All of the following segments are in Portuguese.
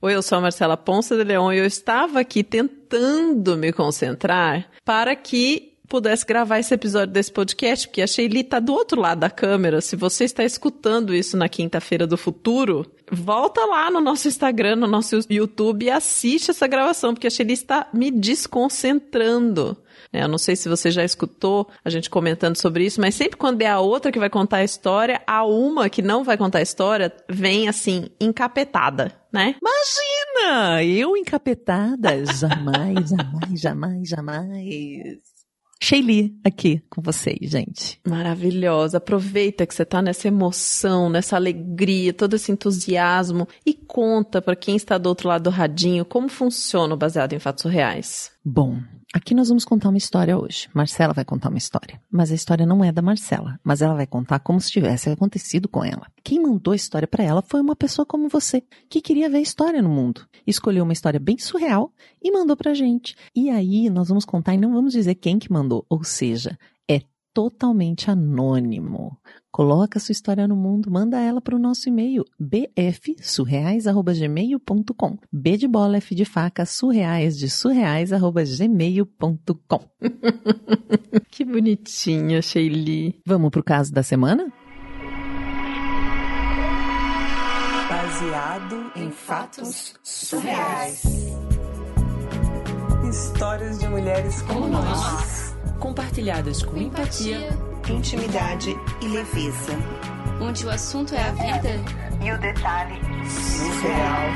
Oi, eu sou a Marcela Ponce de Leon e eu estava aqui tentando me concentrar para que pudesse gravar esse episódio desse podcast, porque a Sheili tá do outro lado da câmera. Se você está escutando isso na quinta-feira do futuro, volta lá no nosso Instagram, no nosso YouTube e assiste essa gravação, porque a Sheili está me desconcentrando. É, eu não sei se você já escutou a gente comentando sobre isso, mas sempre quando é a outra que vai contar a história, a uma que não vai contar a história vem assim, encapetada, né? Imagina! Eu encapetada? Jamais, jamais, jamais, jamais. Sheili aqui com vocês, gente. Maravilhosa. Aproveita que você tá nessa emoção, nessa alegria, todo esse entusiasmo e conta para quem está do outro lado do radinho como funciona o baseado em fatos reais. Bom, Aqui nós vamos contar uma história hoje. Marcela vai contar uma história. Mas a história não é da Marcela, mas ela vai contar como se tivesse acontecido com ela. Quem mandou a história para ela foi uma pessoa como você, que queria ver a história no mundo. Escolheu uma história bem surreal e mandou pra gente. E aí nós vamos contar e não vamos dizer quem que mandou, ou seja, é totalmente anônimo. Coloca sua história no mundo, manda ela para o nosso e-mail bfsurreais@gmail.com. B de bola, F de faca, surreais de surreais@gmail.com. que bonitinha, Sheili. Vamos pro caso da semana? Baseado em fatos surreais. Histórias de mulheres como nós, compartilhadas com empatia intimidade e leveza. Onde o assunto é a vida e o detalhe surreal.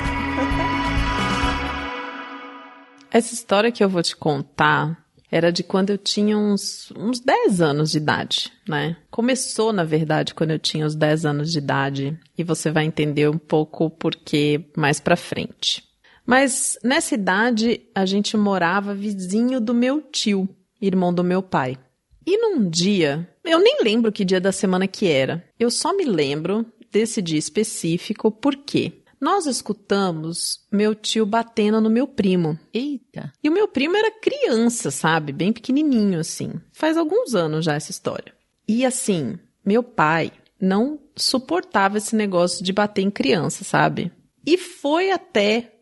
Essa história que eu vou te contar era de quando eu tinha uns, uns 10 anos de idade, né? Começou, na verdade, quando eu tinha uns 10 anos de idade, e você vai entender um pouco o porquê mais pra frente. Mas nessa idade, a gente morava vizinho do meu tio, irmão do meu pai. E num dia, eu nem lembro que dia da semana que era. Eu só me lembro desse dia específico porque nós escutamos meu tio batendo no meu primo. Eita! E o meu primo era criança, sabe? Bem pequenininho assim. Faz alguns anos já essa história. E assim, meu pai não suportava esse negócio de bater em criança, sabe? E foi até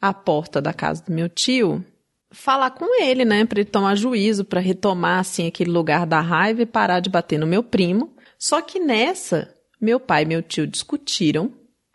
a porta da casa do meu tio falar com ele, né, para ele tomar juízo, para retomar assim aquele lugar da raiva e parar de bater no meu primo. Só que nessa, meu pai e meu tio discutiram.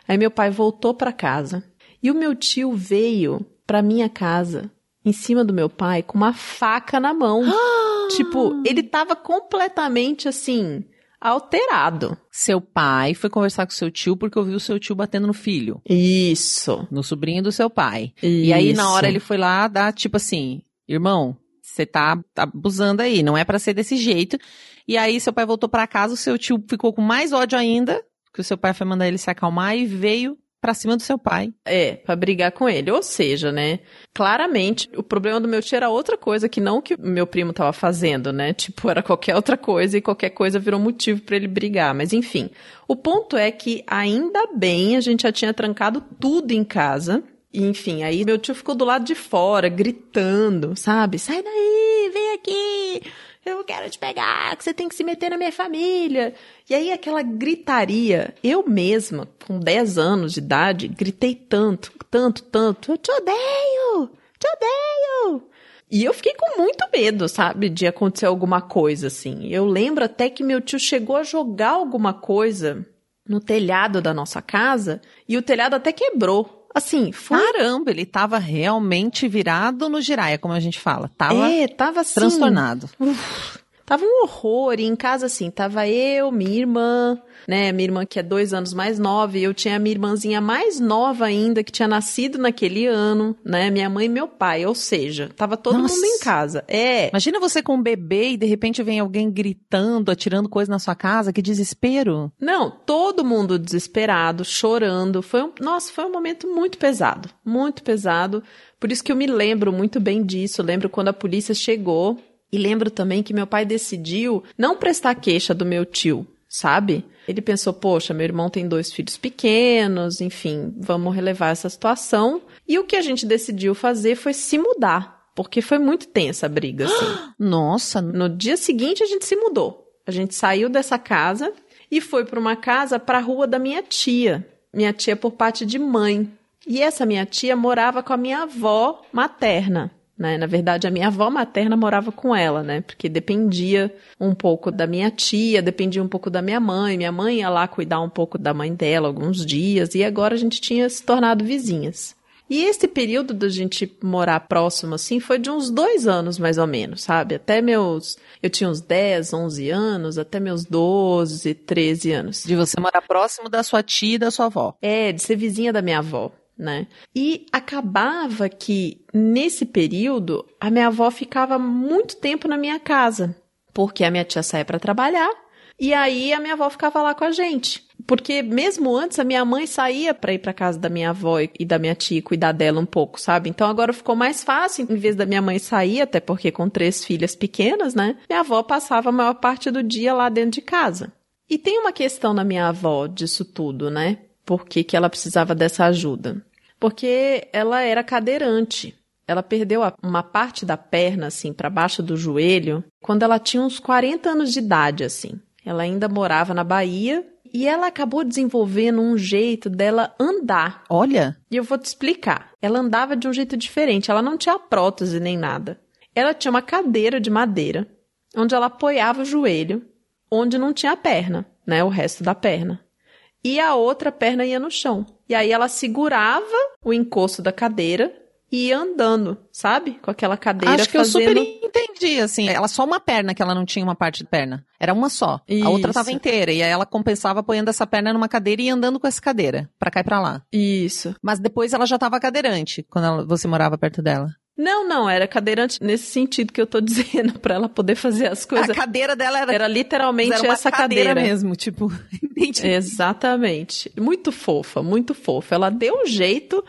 Aí meu pai voltou para casa e o meu tio veio para minha casa em cima do meu pai com uma faca na mão. tipo, ele tava completamente assim, alterado. Seu pai foi conversar com seu tio porque ouviu seu tio batendo no filho. Isso. No sobrinho do seu pai. Isso. E aí, na hora, ele foi lá dar, tipo assim, irmão, você tá abusando aí, não é para ser desse jeito. E aí, seu pai voltou para casa, o seu tio ficou com mais ódio ainda, que o seu pai foi mandar ele se acalmar e veio pra cima do seu pai. É, para brigar com ele. Ou seja, né? Claramente, o problema do meu tio era outra coisa que não que o meu primo tava fazendo, né? Tipo, era qualquer outra coisa e qualquer coisa virou motivo para ele brigar. Mas enfim, o ponto é que ainda bem a gente já tinha trancado tudo em casa. Enfim, aí meu tio ficou do lado de fora, gritando, sabe? Sai daí, vem aqui eu quero te pegar, que você tem que se meter na minha família. E aí aquela gritaria, eu mesma, com 10 anos de idade, gritei tanto, tanto, tanto, eu te odeio, te odeio. E eu fiquei com muito medo, sabe, de acontecer alguma coisa assim. Eu lembro até que meu tio chegou a jogar alguma coisa no telhado da nossa casa e o telhado até quebrou. Assim, foi... Caramba, ele tava realmente virado no giraia, como a gente fala. Tava, é, tava assim, transtornado. Uf, tava um horror. E em casa, assim, tava eu, minha irmã, né? Minha irmã que é dois anos mais nova, e eu tinha a minha irmãzinha mais nova ainda, que tinha nascido naquele ano, né? Minha mãe e meu pai. Ou seja, tava todo Nossa. mundo em casa. É. Imagina você com um bebê e de repente vem alguém gritando, atirando coisa na sua casa. Que desespero. Não, todo mundo desesperado, chorando. Foi um, nossa, foi um momento muito pesado. Muito pesado. Por isso que eu me lembro muito bem disso. lembro quando a polícia chegou. E lembro também que meu pai decidiu não prestar queixa do meu tio, sabe? Ele pensou, poxa, meu irmão tem dois filhos pequenos, enfim, vamos relevar essa situação. E o que a gente decidiu fazer foi se mudar, porque foi muito tensa a briga, assim. Nossa! No dia seguinte a gente se mudou. A gente saiu dessa casa e foi para uma casa para a rua da minha tia. Minha tia por parte de mãe. E essa minha tia morava com a minha avó materna. Né? Na verdade, a minha avó materna morava com ela, né? Porque dependia um pouco da minha tia, dependia um pouco da minha mãe. Minha mãe ia lá cuidar um pouco da mãe dela alguns dias, e agora a gente tinha se tornado vizinhas. E esse período da gente morar próximo, assim, foi de uns dois anos, mais ou menos, sabe? Até meus. Eu tinha uns 10, 11 anos, até meus 12, 13 anos. De você morar próximo da sua tia e da sua avó. É, de ser vizinha da minha avó. Né? E acabava que nesse período a minha avó ficava muito tempo na minha casa, porque a minha tia saía para trabalhar e aí a minha avó ficava lá com a gente. Porque mesmo antes a minha mãe saía para ir para casa da minha avó e da minha tia cuidar dela um pouco, sabe? Então agora ficou mais fácil, em vez da minha mãe sair, até porque com três filhas pequenas, né? Minha avó passava a maior parte do dia lá dentro de casa. E tem uma questão na minha avó disso tudo, né? Por que, que ela precisava dessa ajuda? Porque ela era cadeirante. Ela perdeu uma parte da perna, assim, para baixo do joelho, quando ela tinha uns 40 anos de idade, assim. Ela ainda morava na Bahia e ela acabou desenvolvendo um jeito dela andar. Olha. E eu vou te explicar. Ela andava de um jeito diferente, ela não tinha prótese nem nada. Ela tinha uma cadeira de madeira, onde ela apoiava o joelho, onde não tinha a perna, né? O resto da perna. E a outra perna ia no chão. E aí ela segurava o encosto da cadeira e ia andando, sabe? Com aquela cadeira Acho que fazendo... eu super entendi, assim. Ela só uma perna que ela não tinha uma parte de perna. Era uma só. A outra Isso. tava inteira. E aí ela compensava apoiando essa perna numa cadeira e andando com essa cadeira. Pra cá e pra lá. Isso. Mas depois ela já tava cadeirante, quando ela- você morava perto dela. Não, não, era cadeirante nesse sentido que eu tô dizendo, pra ela poder fazer as coisas. A cadeira dela era, Era literalmente era essa cadeira, cadeira. mesmo, tipo. entendi. Exatamente. Muito fofa, muito fofa. Ela deu um jeito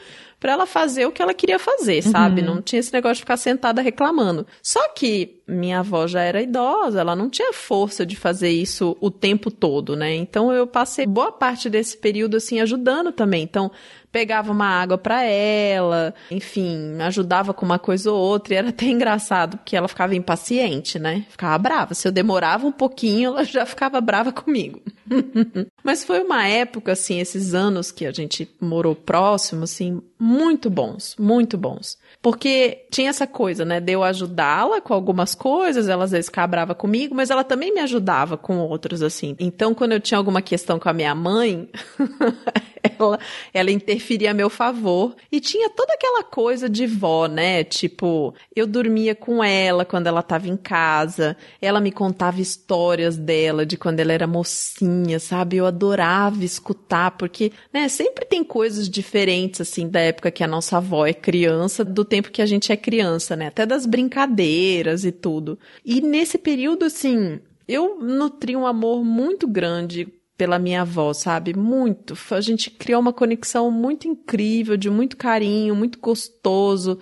pra ela fazer o que ela queria fazer, sabe? Não tinha esse negócio de ficar sentada reclamando. Só que minha avó já era idosa, ela não tinha força de fazer isso o tempo todo, né? Então eu passei boa parte desse período assim ajudando também. Então pegava uma água pra ela, enfim, ajudava com uma coisa ou outra, e era até engraçado porque ela ficava impaciente, né? Ficava brava. Se eu demorava um pouquinho, ela já ficava brava comigo. Mas foi uma época, assim, esses anos que a gente morou próximo, assim, muito bons, muito bons. Porque tinha essa coisa, né, de eu ajudá-la com algumas coisas, ela às vezes ficava brava comigo, mas ela também me ajudava com outros, assim. Então, quando eu tinha alguma questão com a minha mãe, ela, ela interferia a meu favor. E tinha toda aquela coisa de vó, né? Tipo, eu dormia com ela quando ela tava em casa, ela me contava histórias dela, de quando ela era mocinha, sabe? Eu adorava escutar, porque, né, sempre tem coisas diferentes, assim, da época que a nossa avó é criança, do tempo que a gente é criança, né? Até das brincadeiras e tudo. E nesse período, assim, eu nutri um amor muito grande pela minha avó, sabe? Muito. A gente criou uma conexão muito incrível, de muito carinho, muito gostoso.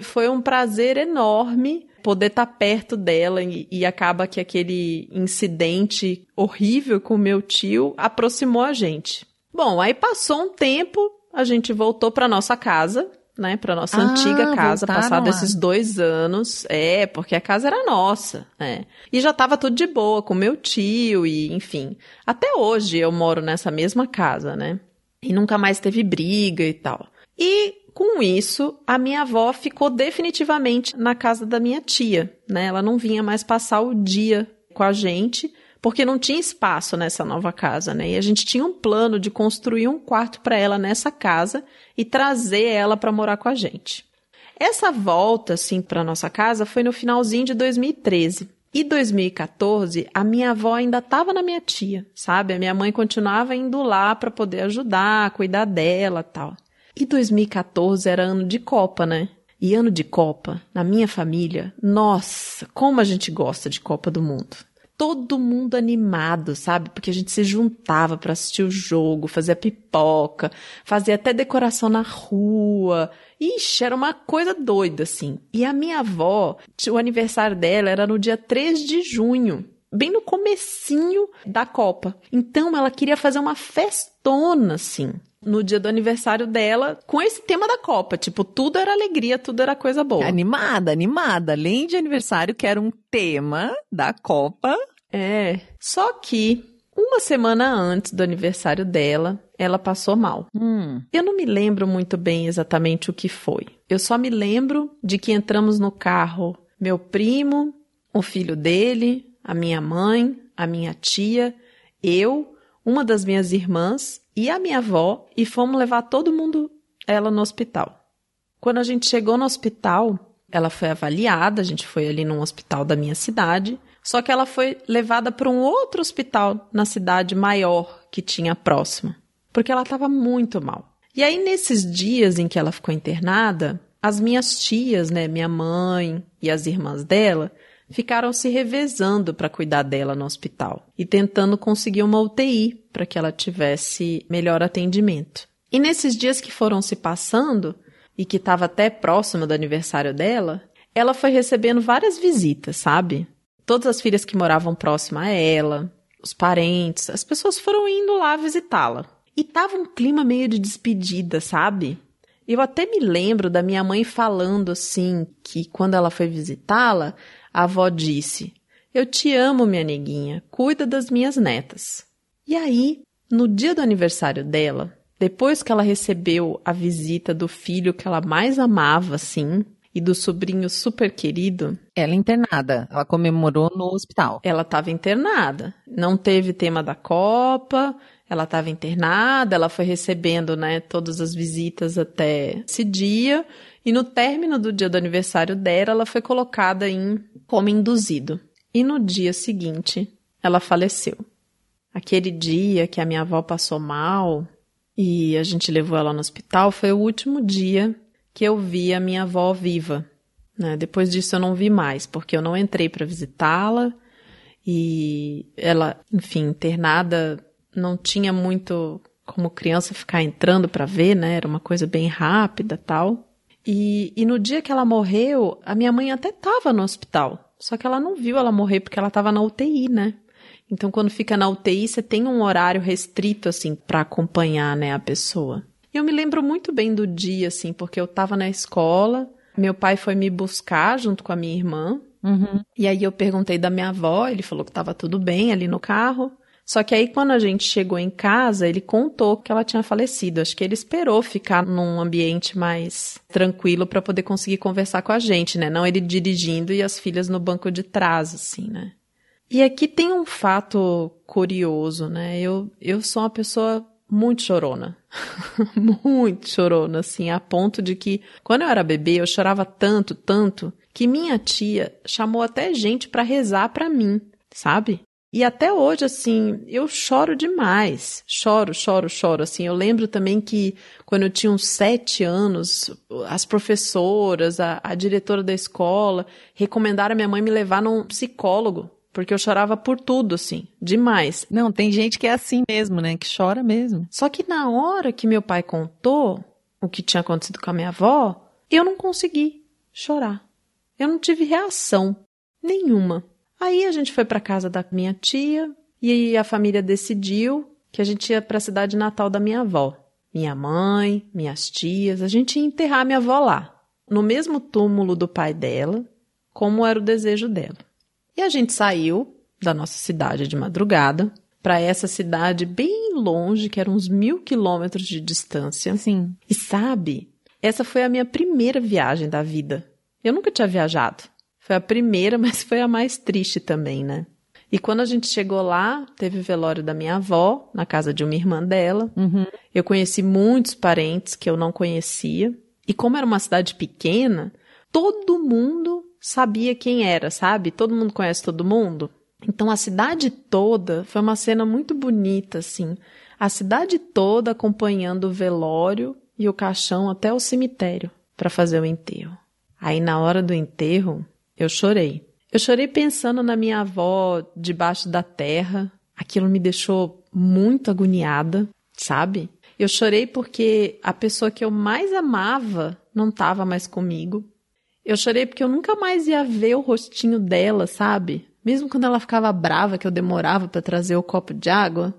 Foi um prazer enorme poder estar perto dela e, e acaba que aquele incidente horrível com o meu tio aproximou a gente. Bom, aí passou um tempo, a gente voltou para nossa casa, né, para nossa Ah, antiga casa, passado lá. esses dois anos. É, porque a casa era nossa, né? E já tava tudo de boa com meu tio e, enfim. Até hoje eu moro nessa mesma casa, né? E nunca mais teve briga e tal. E com isso, a minha avó ficou definitivamente na casa da minha tia, né? Ela não vinha mais passar o dia com a gente, porque não tinha espaço nessa nova casa, né? E a gente tinha um plano de construir um quarto para ela nessa casa e trazer ela para morar com a gente. Essa volta, assim, para nossa casa foi no finalzinho de 2013. E 2014, a minha avó ainda estava na minha tia, sabe? A minha mãe continuava indo lá para poder ajudar, cuidar dela tal. E 2014 era ano de Copa, né? E ano de Copa, na minha família, nossa, como a gente gosta de Copa do Mundo. Todo mundo animado, sabe? Porque a gente se juntava para assistir o jogo, fazia pipoca, fazia até decoração na rua. Ixi, era uma coisa doida, assim. E a minha avó, o aniversário dela era no dia 3 de junho bem no comecinho da Copa. Então ela queria fazer uma festona assim, no dia do aniversário dela, com esse tema da Copa, tipo, tudo era alegria, tudo era coisa boa. Animada, animada. Além de aniversário, que era um tema da Copa. É. Só que Uma semana antes do aniversário dela, ela passou mal. Hum. Eu não me lembro muito bem exatamente o que foi. Eu só me lembro de que entramos no carro meu primo, o filho dele, a minha mãe, a minha tia, eu, uma das minhas irmãs e a minha avó e fomos levar todo mundo ela no hospital. Quando a gente chegou no hospital, ela foi avaliada, a gente foi ali num hospital da minha cidade, só que ela foi levada para um outro hospital na cidade maior que tinha próxima, porque ela estava muito mal. E aí nesses dias em que ela ficou internada, as minhas tias, né, minha mãe e as irmãs dela, ficaram se revezando para cuidar dela no hospital e tentando conseguir uma UTI para que ela tivesse melhor atendimento. E nesses dias que foram se passando e que estava até próximo do aniversário dela, ela foi recebendo várias visitas, sabe? Todas as filhas que moravam próxima a ela, os parentes, as pessoas foram indo lá visitá-la. E tava um clima meio de despedida, sabe? Eu até me lembro da minha mãe falando assim que quando ela foi visitá-la, a avó disse: Eu te amo, minha neguinha, cuida das minhas netas. E aí, no dia do aniversário dela, depois que ela recebeu a visita do filho que ela mais amava, assim, e do sobrinho super querido, Ela internada. Ela comemorou no hospital. ela estava internada. Não teve tema da Copa, ela estava internada, ela foi recebendo, né, todas as visitas até esse dia. E no término do dia do aniversário dela, ela foi colocada em coma induzido. E no dia seguinte, ela faleceu. Aquele dia que a minha avó passou mal e a gente levou ela no hospital foi o último dia que eu vi a minha avó viva. Né? Depois disso eu não vi mais, porque eu não entrei para visitá-la e ela, enfim, internada, não tinha muito como criança ficar entrando para ver, né? Era uma coisa bem rápida, tal. E, e no dia que ela morreu, a minha mãe até estava no hospital, só que ela não viu ela morrer porque ela estava na UTI, né? Então, quando fica na UTI, você tem um horário restrito, assim, para acompanhar, né, a pessoa. E eu me lembro muito bem do dia, assim, porque eu tava na escola, meu pai foi me buscar junto com a minha irmã, Uhum. e aí eu perguntei da minha avó, ele falou que tava tudo bem ali no carro. Só que aí quando a gente chegou em casa, ele contou que ela tinha falecido. Acho que ele esperou ficar num ambiente mais tranquilo para poder conseguir conversar com a gente, né? Não ele dirigindo e as filhas no banco de trás, assim, né? E aqui tem um fato curioso, né? Eu, eu sou uma pessoa muito chorona. muito chorona, assim, a ponto de que quando eu era bebê eu chorava tanto, tanto, que minha tia chamou até gente pra rezar pra mim, sabe? E até hoje, assim, eu choro demais. Choro, choro, choro. Assim, eu lembro também que quando eu tinha uns sete anos, as professoras, a, a diretora da escola recomendaram a minha mãe me levar num psicólogo. Porque eu chorava por tudo, assim, demais. Não, tem gente que é assim mesmo, né? Que chora mesmo. Só que na hora que meu pai contou o que tinha acontecido com a minha avó, eu não consegui chorar. Eu não tive reação nenhuma. Aí a gente foi para casa da minha tia e a família decidiu que a gente ia para a cidade natal da minha avó. Minha mãe, minhas tias, a gente ia enterrar minha avó lá, no mesmo túmulo do pai dela, como era o desejo dela. E a gente saiu da nossa cidade de madrugada para essa cidade bem longe, que era uns mil quilômetros de distância. Sim. E sabe, essa foi a minha primeira viagem da vida. Eu nunca tinha viajado. Foi a primeira, mas foi a mais triste também, né? E quando a gente chegou lá, teve o velório da minha avó, na casa de uma irmã dela. Uhum. Eu conheci muitos parentes que eu não conhecia. E como era uma cidade pequena, todo mundo sabia quem era, sabe? Todo mundo conhece todo mundo. Então a cidade toda foi uma cena muito bonita, assim. A cidade toda acompanhando o velório e o caixão até o cemitério para fazer o enterro. Aí na hora do enterro, eu chorei. Eu chorei pensando na minha avó debaixo da terra. Aquilo me deixou muito agoniada, sabe? Eu chorei porque a pessoa que eu mais amava não estava mais comigo. Eu chorei porque eu nunca mais ia ver o rostinho dela, sabe? Mesmo quando ela ficava brava que eu demorava para trazer o copo de água.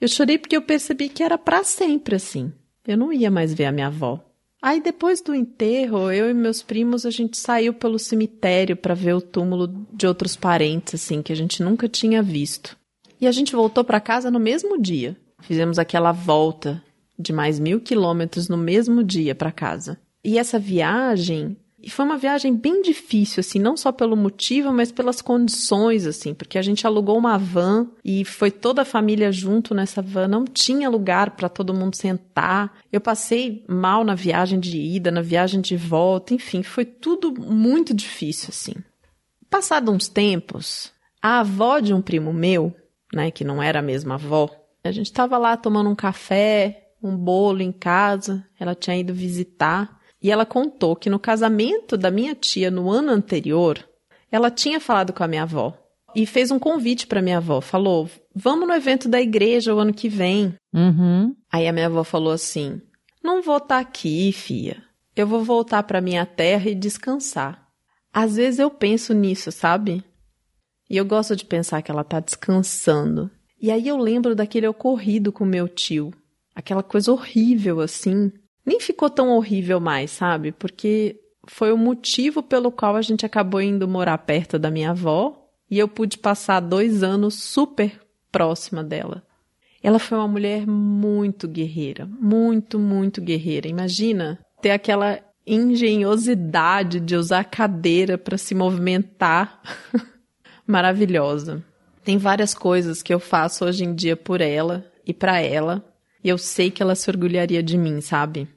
Eu chorei porque eu percebi que era para sempre assim. Eu não ia mais ver a minha avó. Aí depois do enterro, eu e meus primos a gente saiu pelo cemitério para ver o túmulo de outros parentes assim que a gente nunca tinha visto. E a gente voltou para casa no mesmo dia. Fizemos aquela volta de mais mil quilômetros no mesmo dia para casa. E essa viagem e foi uma viagem bem difícil, assim, não só pelo motivo, mas pelas condições, assim, porque a gente alugou uma van e foi toda a família junto nessa van, não tinha lugar para todo mundo sentar. Eu passei mal na viagem de ida, na viagem de volta, enfim, foi tudo muito difícil, assim. Passado uns tempos, a avó de um primo meu, né, que não era a mesma avó, a gente estava lá tomando um café, um bolo em casa, ela tinha ido visitar. E ela contou que no casamento da minha tia no ano anterior, ela tinha falado com a minha avó e fez um convite para minha avó. Falou: Vamos no evento da igreja o ano que vem. Uhum. Aí a minha avó falou assim: Não vou estar tá aqui, filha. Eu vou voltar para minha terra e descansar. Às vezes eu penso nisso, sabe? E eu gosto de pensar que ela tá descansando. E aí eu lembro daquele ocorrido com meu tio. Aquela coisa horrível assim nem ficou tão horrível mais, sabe? Porque foi o motivo pelo qual a gente acabou indo morar perto da minha avó e eu pude passar dois anos super próxima dela. Ela foi uma mulher muito guerreira, muito, muito guerreira. Imagina ter aquela engenhosidade de usar cadeira para se movimentar. Maravilhosa. Tem várias coisas que eu faço hoje em dia por ela e para ela e eu sei que ela se orgulharia de mim, sabe?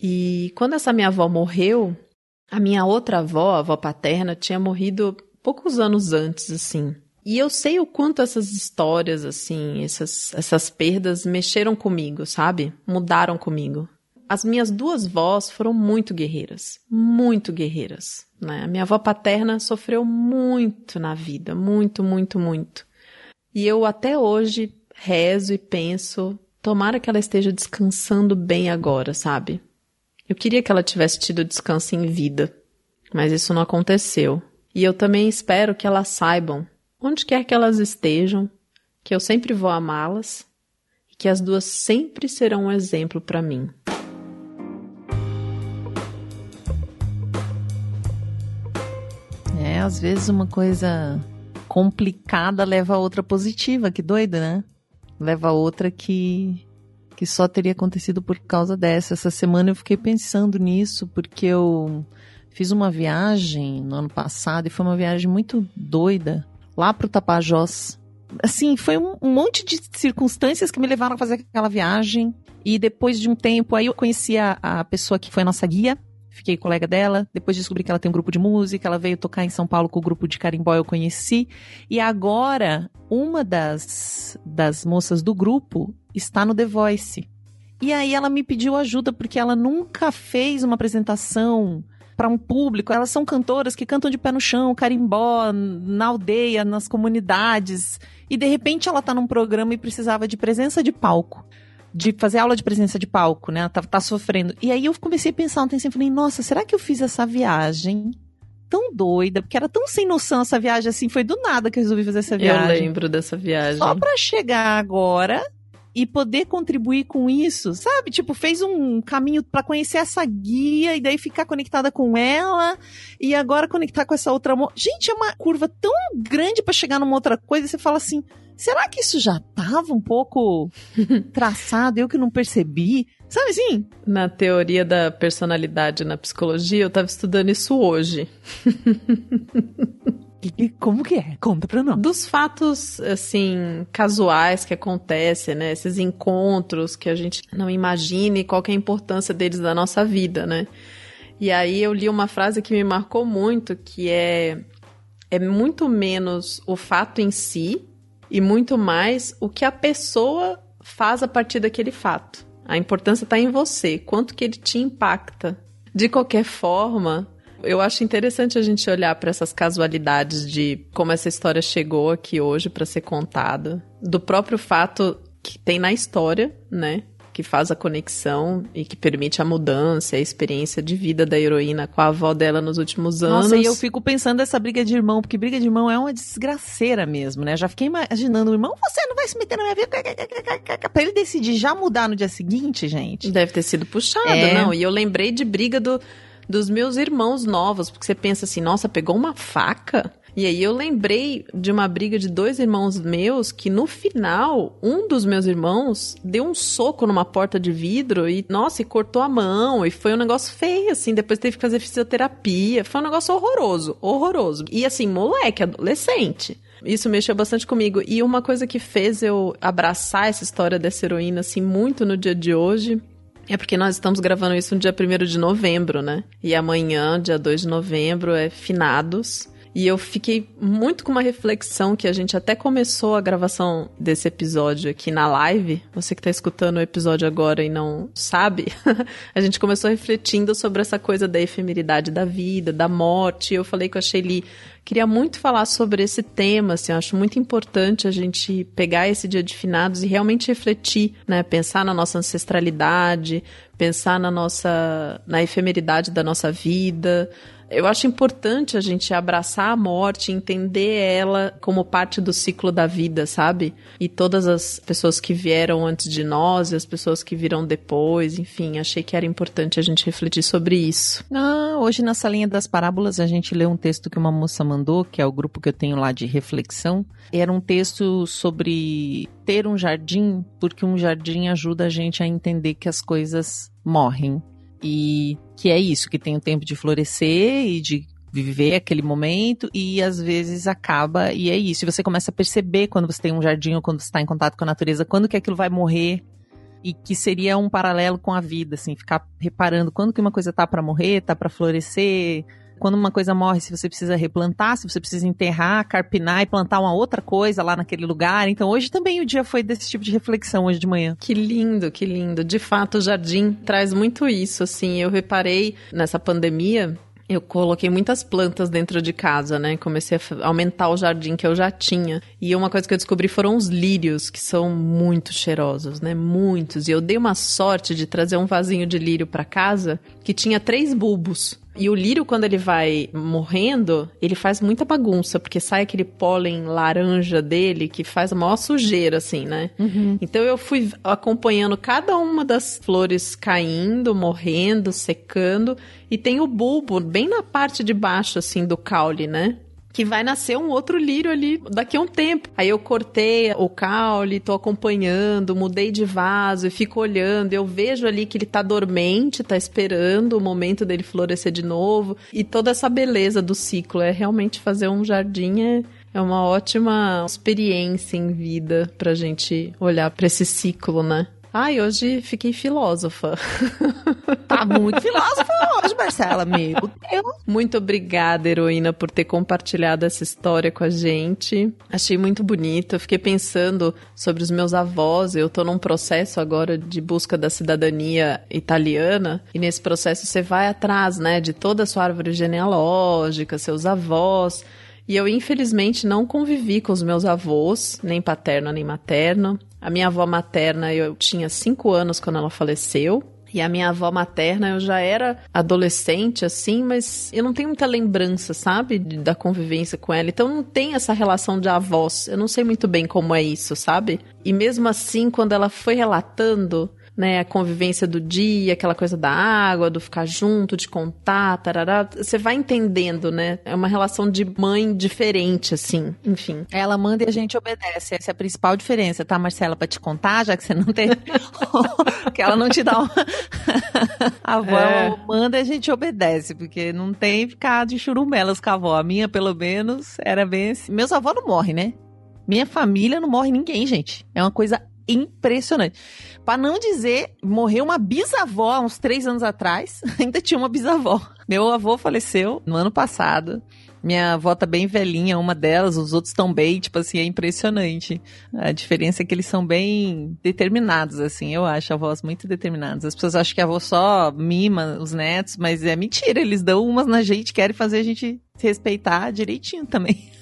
E quando essa minha avó morreu, a minha outra avó, a avó paterna, tinha morrido poucos anos antes, assim. E eu sei o quanto essas histórias, assim, essas, essas perdas mexeram comigo, sabe? Mudaram comigo. As minhas duas vós foram muito guerreiras, muito guerreiras. Né? A minha avó paterna sofreu muito na vida, muito, muito, muito. E eu até hoje rezo e penso Tomara que ela esteja descansando bem agora, sabe? Eu queria que ela tivesse tido descanso em vida, mas isso não aconteceu. E eu também espero que elas saibam, onde quer que elas estejam, que eu sempre vou amá-las e que as duas sempre serão um exemplo para mim. É, às vezes uma coisa complicada leva a outra positiva, que doida, né? Leva a outra que que só teria acontecido por causa dessa. Essa semana eu fiquei pensando nisso porque eu fiz uma viagem no ano passado e foi uma viagem muito doida lá pro Tapajós. Assim, foi um, monte de circunstâncias que me levaram a fazer aquela viagem. E depois de um tempo, aí eu conheci a, a pessoa que foi a nossa guia, fiquei colega dela. Depois descobri que ela tem um grupo de música, ela veio tocar em São Paulo com o grupo de carimbó, eu conheci. E agora, uma das, das moças do grupo está no The Voice. E aí ela me pediu ajuda porque ela nunca fez uma apresentação para um público. Elas são cantoras que cantam de pé no chão, carimbó, na aldeia, nas comunidades. E de repente ela tá num programa e precisava de presença de palco de fazer aula de presença de palco, né? Tá, tá sofrendo. E aí eu comecei a pensar ontem assim, falei, nossa, será que eu fiz essa viagem tão doida? Porque era tão sem noção essa viagem assim, foi do nada que eu resolvi fazer essa viagem. Eu lembro dessa viagem. Só pra chegar agora e poder contribuir com isso, sabe? Tipo, fez um caminho para conhecer essa guia e daí ficar conectada com ela e agora conectar com essa outra. Gente, é uma curva tão grande para chegar numa outra coisa e você fala assim: será que isso já estava um pouco traçado, eu que não percebi? Sabe assim? Na teoria da personalidade na psicologia, eu estava estudando isso hoje. E como que é? Conta pra nós. Dos fatos, assim, casuais que acontecem, né? Esses encontros que a gente não imagine qual é a importância deles na nossa vida, né? E aí eu li uma frase que me marcou muito, que é é muito menos o fato em si e muito mais o que a pessoa faz a partir daquele fato. A importância está em você, quanto que ele te impacta. De qualquer forma, eu acho interessante a gente olhar para essas casualidades de como essa história chegou aqui hoje para ser contada, do próprio fato que tem na história, né? Que faz a conexão e que permite a mudança, a experiência de vida da heroína com a avó dela nos últimos anos. Nossa, e eu fico pensando essa briga de irmão, porque briga de irmão é uma desgraceira mesmo, né? Já fiquei imaginando o irmão, você não vai se meter na minha vida. Pra ele decidir já mudar no dia seguinte, gente. Deve ter sido puxado, é. não. E eu lembrei de briga do dos meus irmãos novos, porque você pensa assim, nossa, pegou uma faca? E aí eu lembrei de uma briga de dois irmãos meus que no final, um dos meus irmãos deu um soco numa porta de vidro e, nossa, e cortou a mão. E foi um negócio feio, assim. Depois teve que fazer fisioterapia. Foi um negócio horroroso, horroroso. E assim, moleque, adolescente. Isso mexeu bastante comigo. E uma coisa que fez eu abraçar essa história dessa heroína, assim, muito no dia de hoje, é porque nós estamos gravando isso no dia 1 de novembro, né? E amanhã, dia 2 de novembro, é finados. E eu fiquei muito com uma reflexão que a gente até começou a gravação desse episódio aqui na live. Você que está escutando o episódio agora e não sabe, a gente começou refletindo sobre essa coisa da efemeridade da vida, da morte. Eu falei com a Shelly, queria muito falar sobre esse tema, assim, eu acho muito importante a gente pegar esse dia de finados e realmente refletir, né, pensar na nossa ancestralidade, pensar na nossa na efemeridade da nossa vida, eu acho importante a gente abraçar a morte, entender ela como parte do ciclo da vida, sabe? E todas as pessoas que vieram antes de nós e as pessoas que virão depois, enfim, achei que era importante a gente refletir sobre isso. Ah, hoje na salinha das parábolas a gente leu um texto que uma moça mandou, que é o grupo que eu tenho lá de reflexão. Era um texto sobre ter um jardim, porque um jardim ajuda a gente a entender que as coisas morrem e que é isso, que tem o tempo de florescer e de viver aquele momento e às vezes acaba e é isso. E você começa a perceber quando você tem um jardim ou quando você está em contato com a natureza, quando que aquilo vai morrer e que seria um paralelo com a vida, assim, ficar reparando quando que uma coisa tá para morrer, tá para florescer, quando uma coisa morre, se você precisa replantar, se você precisa enterrar, carpinar e plantar uma outra coisa lá naquele lugar. Então hoje também o dia foi desse tipo de reflexão hoje de manhã. Que lindo, que lindo. De fato, o jardim traz muito isso, assim. Eu reparei nessa pandemia, eu coloquei muitas plantas dentro de casa, né? Comecei a aumentar o jardim que eu já tinha. E uma coisa que eu descobri foram os lírios, que são muito cheirosos, né? Muitos. E eu dei uma sorte de trazer um vasinho de lírio para casa que tinha três bulbos. E o lírio, quando ele vai morrendo, ele faz muita bagunça, porque sai aquele pólen laranja dele que faz a maior sujeira, assim, né? Uhum. Então eu fui acompanhando cada uma das flores caindo, morrendo, secando, e tem o bulbo bem na parte de baixo, assim, do caule, né? Que vai nascer um outro lírio ali daqui a um tempo. Aí eu cortei o caule, tô acompanhando, mudei de vaso e fico olhando. Eu vejo ali que ele tá dormente, tá esperando o momento dele florescer de novo. E toda essa beleza do ciclo é realmente fazer um jardim é, é uma ótima experiência em vida pra gente olhar para esse ciclo, né? Ai, hoje fiquei filósofa. Tá muito filósofa hoje, Marcela, Deus. Muito obrigada, heroína, por ter compartilhado essa história com a gente. Achei muito bonito. Eu fiquei pensando sobre os meus avós. Eu tô num processo agora de busca da cidadania italiana. E nesse processo você vai atrás, né, de toda a sua árvore genealógica, seus avós. E eu, infelizmente, não convivi com os meus avós, nem paterno nem materno. A minha avó materna, eu tinha cinco anos quando ela faleceu. E a minha avó materna, eu já era adolescente, assim, mas eu não tenho muita lembrança, sabe? Da convivência com ela. Então não tem essa relação de avós. Eu não sei muito bem como é isso, sabe? E mesmo assim, quando ela foi relatando, né, a convivência do dia, aquela coisa da água, do ficar junto, de contar, tarará, você vai entendendo, né? É uma relação de mãe diferente, assim, enfim. Ela manda e a gente obedece, essa é a principal diferença, tá, Marcela, pra te contar, já que você não tem... que ela não te dá uma... a avó é. manda e a gente obedece, porque não tem ficar de churumelas com a avó. A minha, pelo menos, era bem assim. Meus avós não morrem, né? Minha família não morre ninguém, gente. É uma coisa impressionante. Para não dizer, morreu uma bisavó há uns três anos atrás, ainda tinha uma bisavó. Meu avô faleceu no ano passado. Minha avó tá bem velhinha, uma delas, os outros estão bem, tipo assim, é impressionante. A diferença é que eles são bem determinados, assim, eu acho, avós muito determinados. As pessoas acham que a avó só mima os netos, mas é mentira, eles dão umas na gente, querem fazer a gente respeitar direitinho também.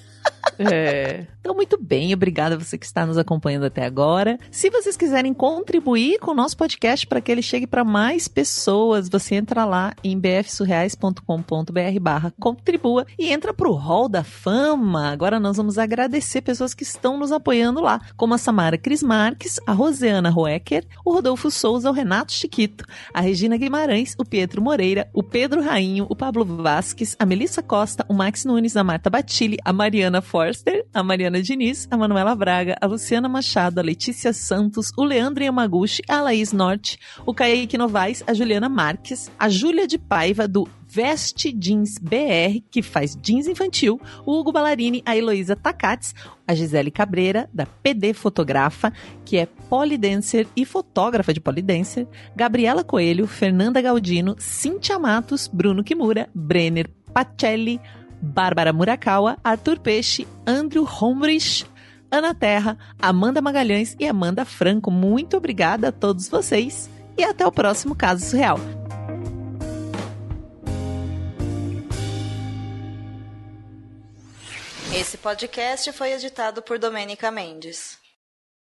É. Então, muito bem, obrigada a você que está nos acompanhando até agora. Se vocês quiserem contribuir com o nosso podcast para que ele chegue para mais pessoas, você entra lá em bfsurreais.com.br barra contribua e entra pro Hall da Fama. Agora nós vamos agradecer pessoas que estão nos apoiando lá, como a Samara Cris Marques, a Rosiana Roecker, o Rodolfo Souza, o Renato Chiquito, a Regina Guimarães, o Pietro Moreira, o Pedro Rainho, o Pablo Vasques, a Melissa Costa, o Max Nunes, a Marta Batilli, a Mariana Forster, a Mariana Diniz, a Manuela Braga, a Luciana Machado, a Letícia Santos, o Leandro Yamaguchi, a Laís Norte, o Kaique Novaes, a Juliana Marques, a Júlia de Paiva, do Veste Jeans BR, que faz jeans infantil, o Hugo Ballarini, a Heloísa Takats, a Gisele Cabreira, da PD Fotografa, que é polidancer e fotógrafa de polidancer, Gabriela Coelho, Fernanda Galdino, Cintia Matos, Bruno Kimura, Brenner Pacelli, Bárbara Murakawa, Arthur Peixe, Andrew Homrich, Ana Terra, Amanda Magalhães e Amanda Franco. Muito obrigada a todos vocês e até o próximo Caso Surreal. Esse podcast foi editado por Domênica Mendes.